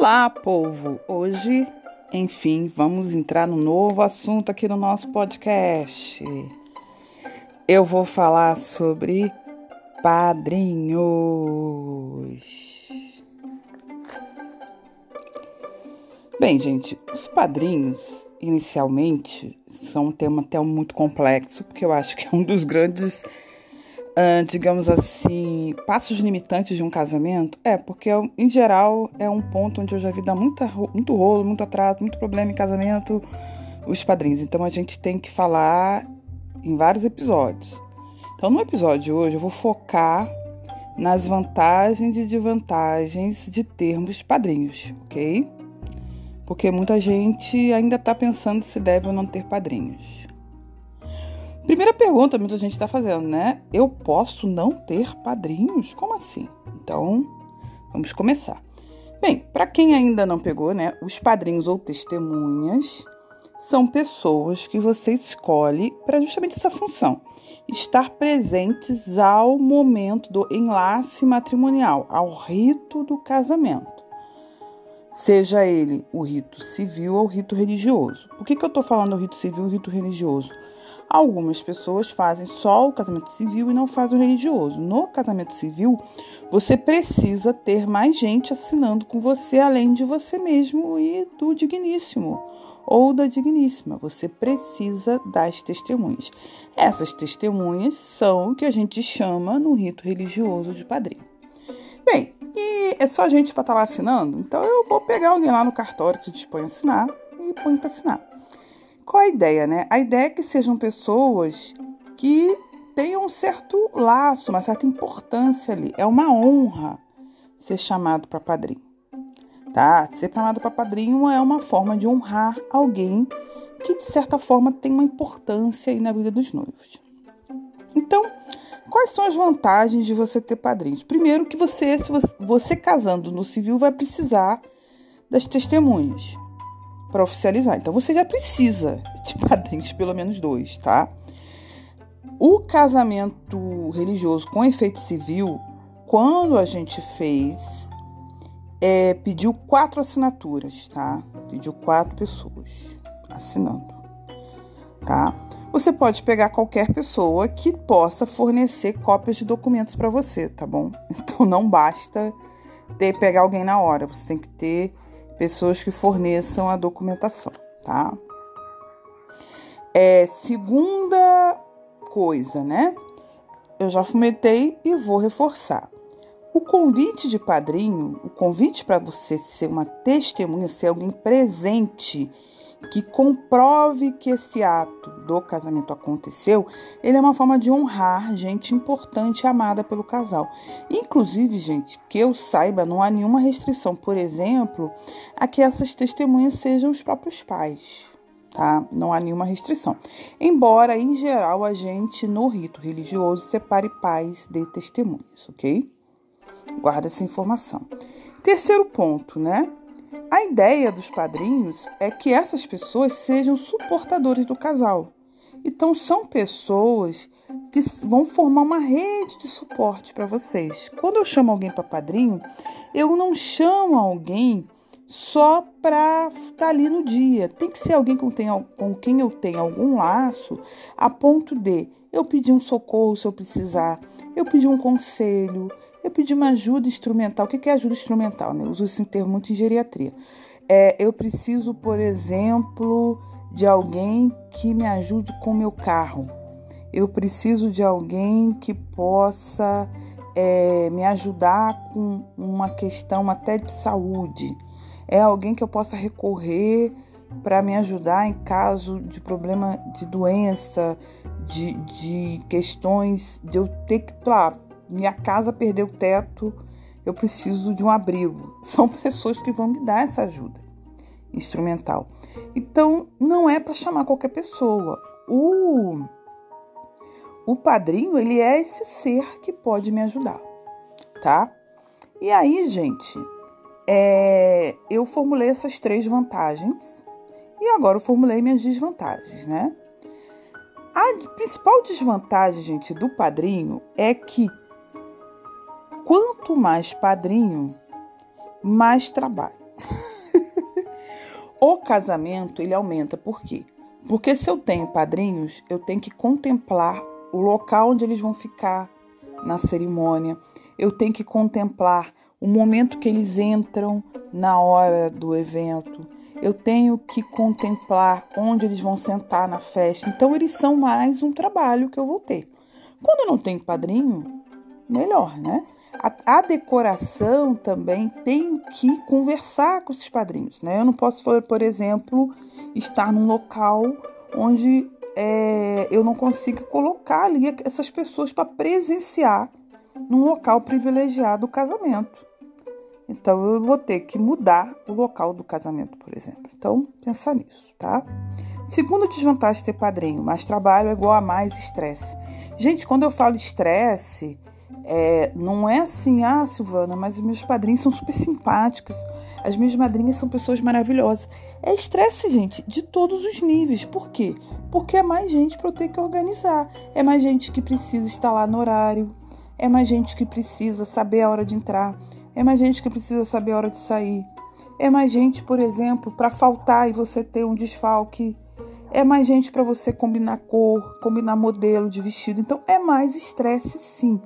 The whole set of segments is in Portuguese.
Olá, povo! Hoje, enfim, vamos entrar no novo assunto aqui no nosso podcast. Eu vou falar sobre padrinhos. Bem, gente, os padrinhos, inicialmente, são um tema até muito complexo, porque eu acho que é um dos grandes uh, digamos assim, passos limitantes de um casamento? É, porque em geral é um ponto onde eu já vi dar muita, muito rolo, muito atraso, muito problema em casamento, os padrinhos. Então a gente tem que falar em vários episódios. Então no episódio de hoje eu vou focar nas vantagens e desvantagens de termos padrinhos, ok? Porque muita gente ainda está pensando se deve ou não ter padrinhos. Primeira pergunta muita gente está fazendo, né? Eu posso não ter padrinhos? Como assim? Então, vamos começar. Bem, para quem ainda não pegou, né? Os padrinhos ou testemunhas são pessoas que você escolhe para justamente essa função, estar presentes ao momento do enlace matrimonial, ao rito do casamento. Seja ele o rito civil ou o rito religioso. Por que, que eu estou falando rito civil e rito religioso? Algumas pessoas fazem só o casamento civil e não fazem o religioso. No casamento civil, você precisa ter mais gente assinando com você, além de você mesmo e do digníssimo ou da digníssima. Você precisa das testemunhas. Essas testemunhas são o que a gente chama no rito religioso de padrinho. Bem, e é só gente para estar tá lá assinando? Então eu vou pegar alguém lá no cartório que dispõe a assinar e põe para assinar. Qual a ideia, né? A ideia é que sejam pessoas que tenham um certo laço, uma certa importância ali. É uma honra ser chamado para padrinho, tá? Ser chamado para padrinho é uma forma de honrar alguém que de certa forma tem uma importância aí na vida dos noivos. Então, quais são as vantagens de você ter padrinhos? Primeiro que você, se você, você casando no civil, vai precisar das testemunhas para oficializar. Então você já precisa de padrinhos, pelo menos dois, tá? O casamento religioso com efeito civil, quando a gente fez, é, pediu quatro assinaturas, tá? Pediu quatro pessoas assinando, tá? Você pode pegar qualquer pessoa que possa fornecer cópias de documentos para você, tá bom? Então não basta ter pegar alguém na hora, você tem que ter pessoas que forneçam a documentação, tá? É, segunda coisa, né? Eu já fomentei e vou reforçar. O convite de padrinho, o convite para você ser uma testemunha, ser alguém presente que comprove que esse ato do casamento aconteceu, ele é uma forma de honrar gente importante e amada pelo casal. Inclusive, gente, que eu saiba, não há nenhuma restrição, por exemplo, a que essas testemunhas sejam os próprios pais. Tá? Não há nenhuma restrição. Embora, em geral, a gente, no rito religioso, separe pais de testemunhas, ok? Guarda essa informação. Terceiro ponto, né? A ideia dos padrinhos é que essas pessoas sejam suportadores do casal. Então, são pessoas que vão formar uma rede de suporte para vocês. Quando eu chamo alguém para padrinho, eu não chamo alguém só para estar tá ali no dia. Tem que ser alguém com, com quem eu tenho algum laço, a ponto de eu pedir um socorro se eu precisar, eu pedir um conselho, eu pedi uma ajuda instrumental. O que é ajuda instrumental? Né? Eu uso esse termo muito em geriatria. É, eu preciso, por exemplo, de alguém que me ajude com meu carro. Eu preciso de alguém que possa é, me ajudar com uma questão até de saúde. É alguém que eu possa recorrer para me ajudar em caso de problema de doença, de, de questões de eu ter que, lá, minha casa perdeu o teto, eu preciso de um abrigo. São pessoas que vão me dar essa ajuda instrumental. Então, não é para chamar qualquer pessoa. O, o padrinho, ele é esse ser que pode me ajudar, tá? E aí, gente, é, eu formulei essas três vantagens e agora eu formulei minhas desvantagens, né? A principal desvantagem, gente, do padrinho é que quanto mais padrinho, mais trabalho. o casamento ele aumenta por quê? Porque se eu tenho padrinhos, eu tenho que contemplar o local onde eles vão ficar na cerimônia, eu tenho que contemplar o momento que eles entram na hora do evento, eu tenho que contemplar onde eles vão sentar na festa. Então, eles são mais um trabalho que eu vou ter. Quando eu não tenho padrinho, melhor, né? A, a, decoração também tem que conversar com esses padrinhos, né? Eu não posso, por exemplo, estar num local onde é, eu não consiga colocar ali essas pessoas para presenciar num local privilegiado o casamento. Então eu vou ter que mudar o local do casamento, por exemplo. Então, pensar nisso, tá? Segunda desvantagem de ter padrinho, mais trabalho é igual a mais estresse. Gente, quando eu falo estresse, é, não é assim, ah, Silvana, mas meus padrinhos são super simpáticos, as minhas madrinhas são pessoas maravilhosas. É estresse, gente, de todos os níveis. Por quê? Porque é mais gente para eu ter que organizar. É mais gente que precisa estar lá no horário. É mais gente que precisa saber a hora de entrar. É mais gente que precisa saber a hora de sair. É mais gente, por exemplo, para faltar e você ter um desfalque. É mais gente para você combinar cor, combinar modelo de vestido. Então é mais estresse, sim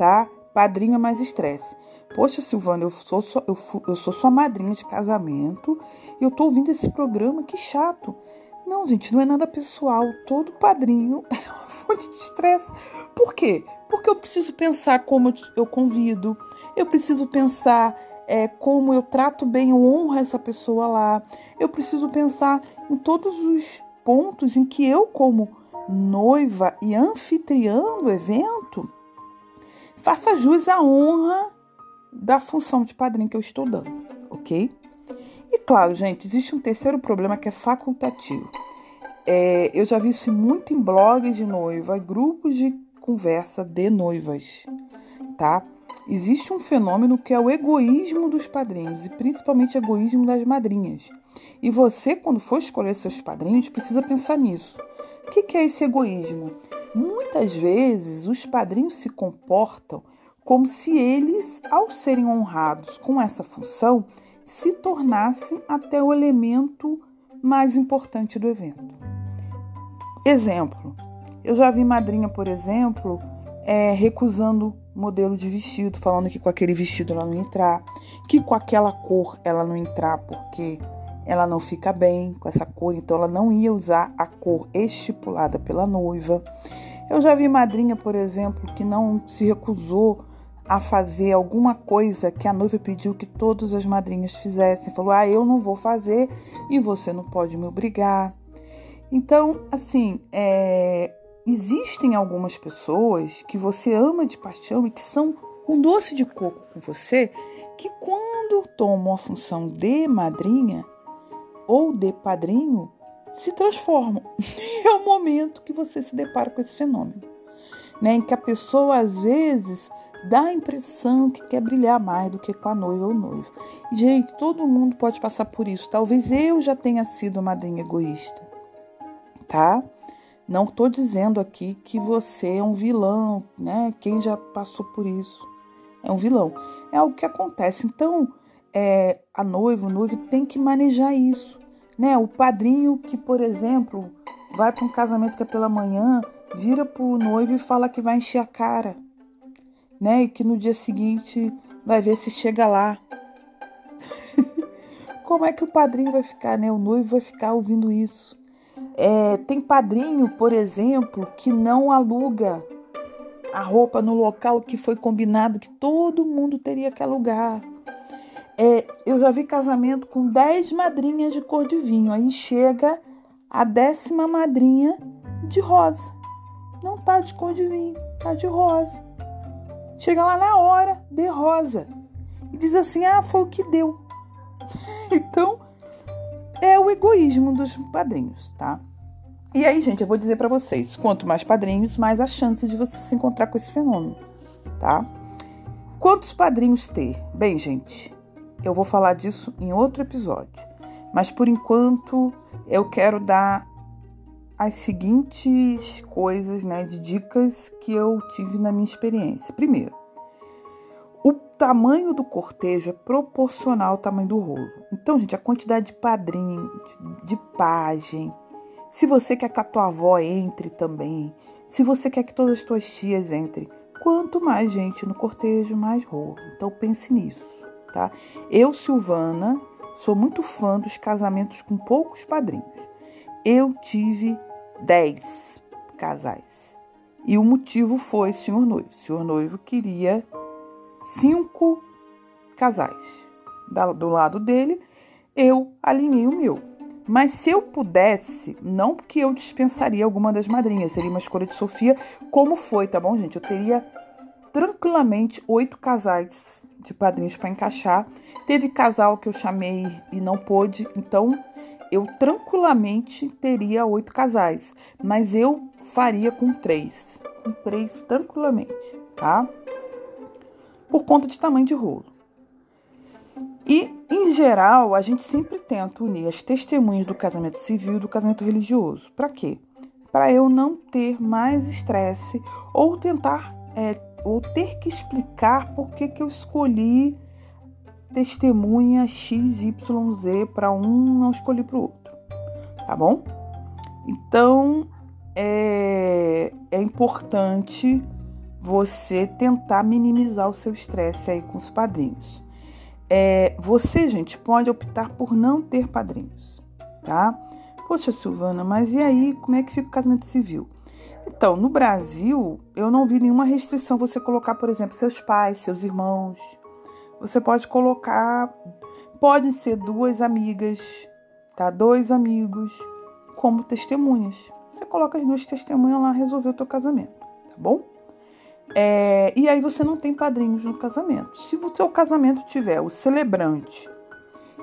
tá? Padrinho é mais estresse. Poxa, Silvana, eu sou, sua, eu, eu sou sua madrinha de casamento e eu tô ouvindo esse programa, que chato. Não, gente, não é nada pessoal. Todo padrinho é uma fonte de estresse. Por quê? Porque eu preciso pensar como eu convido, eu preciso pensar é, como eu trato bem, eu honro essa pessoa lá. Eu preciso pensar em todos os pontos em que eu, como noiva e anfitriã do evento, faça jus à honra da função de padrinho que eu estou dando, ok? E claro, gente, existe um terceiro problema que é facultativo. É, eu já vi isso muito em blogs de noiva, grupos de conversa de noivas, tá? Existe um fenômeno que é o egoísmo dos padrinhos e principalmente o egoísmo das madrinhas. E você, quando for escolher seus padrinhos, precisa pensar nisso. O que é esse egoísmo? Muitas vezes os padrinhos se comportam como se eles, ao serem honrados com essa função, se tornassem até o elemento mais importante do evento. Exemplo: eu já vi madrinha, por exemplo, é, recusando modelo de vestido, falando que com aquele vestido ela não entrar, que com aquela cor ela não entrar porque ela não fica bem com essa cor, então ela não ia usar a cor estipulada pela noiva. Eu já vi madrinha, por exemplo, que não se recusou a fazer alguma coisa que a noiva pediu que todas as madrinhas fizessem. Falou: "Ah, eu não vou fazer e você não pode me obrigar". Então, assim, é, existem algumas pessoas que você ama de paixão e que são um doce de coco com você, que quando tomam a função de madrinha, ou de padrinho se transformam. é o momento que você se depara com esse fenômeno, né? Em que a pessoa às vezes dá a impressão que quer brilhar mais do que com a noiva ou noivo. Gente, todo mundo pode passar por isso. Talvez eu já tenha sido madrinha egoísta, tá? Não estou dizendo aqui que você é um vilão, né? Quem já passou por isso é um vilão. É algo que acontece. Então, é, a noiva, o noivo tem que manejar isso né? O padrinho que, por exemplo, vai para um casamento que é pela manhã, vira para o noivo e fala que vai encher a cara, né? E que no dia seguinte vai ver se chega lá. Como é que o padrinho vai ficar, né? O noivo vai ficar ouvindo isso. É, tem padrinho, por exemplo, que não aluga a roupa no local que foi combinado que todo mundo teria que alugar. É, eu já vi casamento com 10 madrinhas de cor de vinho. Aí chega a décima madrinha de rosa. Não tá de cor de vinho, tá de rosa. chega lá na hora, de rosa, e diz assim: ah, foi o que deu. então, é o egoísmo dos padrinhos, tá? E aí, gente, eu vou dizer para vocês: quanto mais padrinhos, mais a chance de você se encontrar com esse fenômeno, tá? Quantos padrinhos ter? Bem, gente, eu vou falar disso em outro episódio. Mas por enquanto, eu quero dar as seguintes coisas, né, de dicas que eu tive na minha experiência. Primeiro, o tamanho do cortejo é proporcional ao tamanho do rolo. Então, gente, a quantidade de padrinho, de, pajem, se você quer que a tua avó entre também, se você quer que todas as tuas tias entrem, quanto mais gente no cortejo, mais rolo. Então pense nisso, tá? Eu, Silvana, sou muito fã dos casamentos com poucos padrinhos. Eu tive 10 casais. E o motivo foi senhor noivo. O senhor noivo queria cinco casais. Do lado dele, eu alinhei o meu. Mas se eu pudesse, não que eu dispensaria alguma das madrinhas, seria uma escolha de Sofia, como foi, tá bom, gente? Eu teria tranquilamente oito casais de padrinhos para encaixar. Teve casal que eu chamei e não pôde, então eu tranquilamente teria oito casais, mas eu faria com três, com três tranquilamente, tá? Por conta de tamanho de rolo. E, em geral, a gente sempre tenta unir as testemunhas do casamento civil e do casamento religioso. Para quê? Para eu não ter mais estresse ou tentar é, ou ter que explicar por que, que eu escolhi testemunha XYZ para um, não escolhi para o outro. Tá bom? Então é, é importante você tentar minimizar o seu estresse aí com os padrinhos. É, você, gente, pode optar por não ter padrinhos, tá? Poxa, Silvana, mas e aí, como é que fica o casamento civil? Então, no Brasil, eu não vi nenhuma restrição você colocar, por exemplo, seus pais, seus irmãos. Você pode colocar, pode ser duas amigas, tá? Dois amigos como testemunhas. Você coloca as duas testemunhas lá, resolveu o teu casamento, tá bom? É, e aí você não tem padrinhos no casamento. Se o seu casamento tiver o celebrante,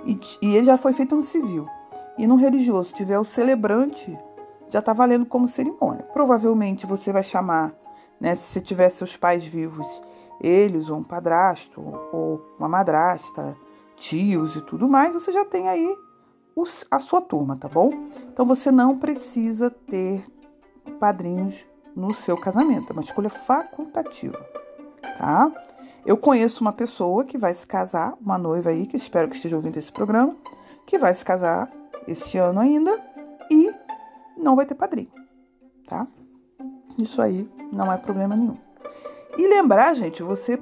e, e ele já foi feito no civil, e no religioso tiver o celebrante, já está valendo como cerimônia. Provavelmente você vai chamar, né, se você tiver seus pais vivos, eles, ou um padrasto, ou uma madrasta, tios e tudo mais, você já tem aí os, a sua turma, tá bom? Então você não precisa ter padrinhos no seu casamento. É uma escolha facultativa, tá? Eu conheço uma pessoa que vai se casar, uma noiva aí, que espero que esteja ouvindo esse programa, que vai se casar este ano ainda não vai ter padrinho, tá? Isso aí não é problema nenhum. E lembrar, gente, você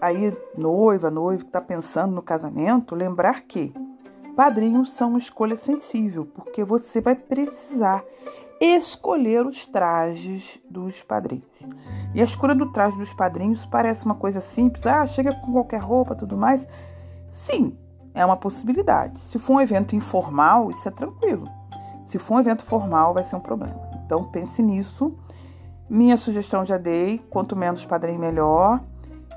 aí, noiva, noivo que está pensando no casamento, lembrar que padrinhos são uma escolha sensível, porque você vai precisar escolher os trajes dos padrinhos. E a escolha do traje dos padrinhos parece uma coisa simples, ah, chega com qualquer roupa, tudo mais. Sim, é uma possibilidade. Se for um evento informal, isso é tranquilo. Se for um evento formal, vai ser um problema. Então pense nisso. Minha sugestão já dei, quanto menos padrinho melhor.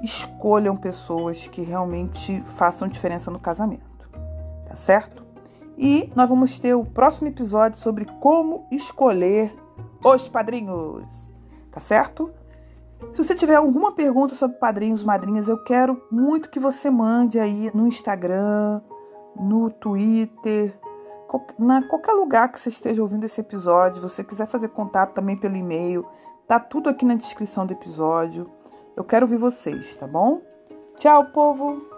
Escolham pessoas que realmente façam diferença no casamento. Tá certo? E nós vamos ter o próximo episódio sobre como escolher os padrinhos. Tá certo? Se você tiver alguma pergunta sobre padrinhos, madrinhas, eu quero muito que você mande aí no Instagram, no Twitter, na qualquer lugar que você esteja ouvindo esse episódio. Você quiser fazer contato também pelo e-mail, tá tudo aqui na descrição do episódio. Eu quero ouvir vocês, tá bom? Tchau, povo!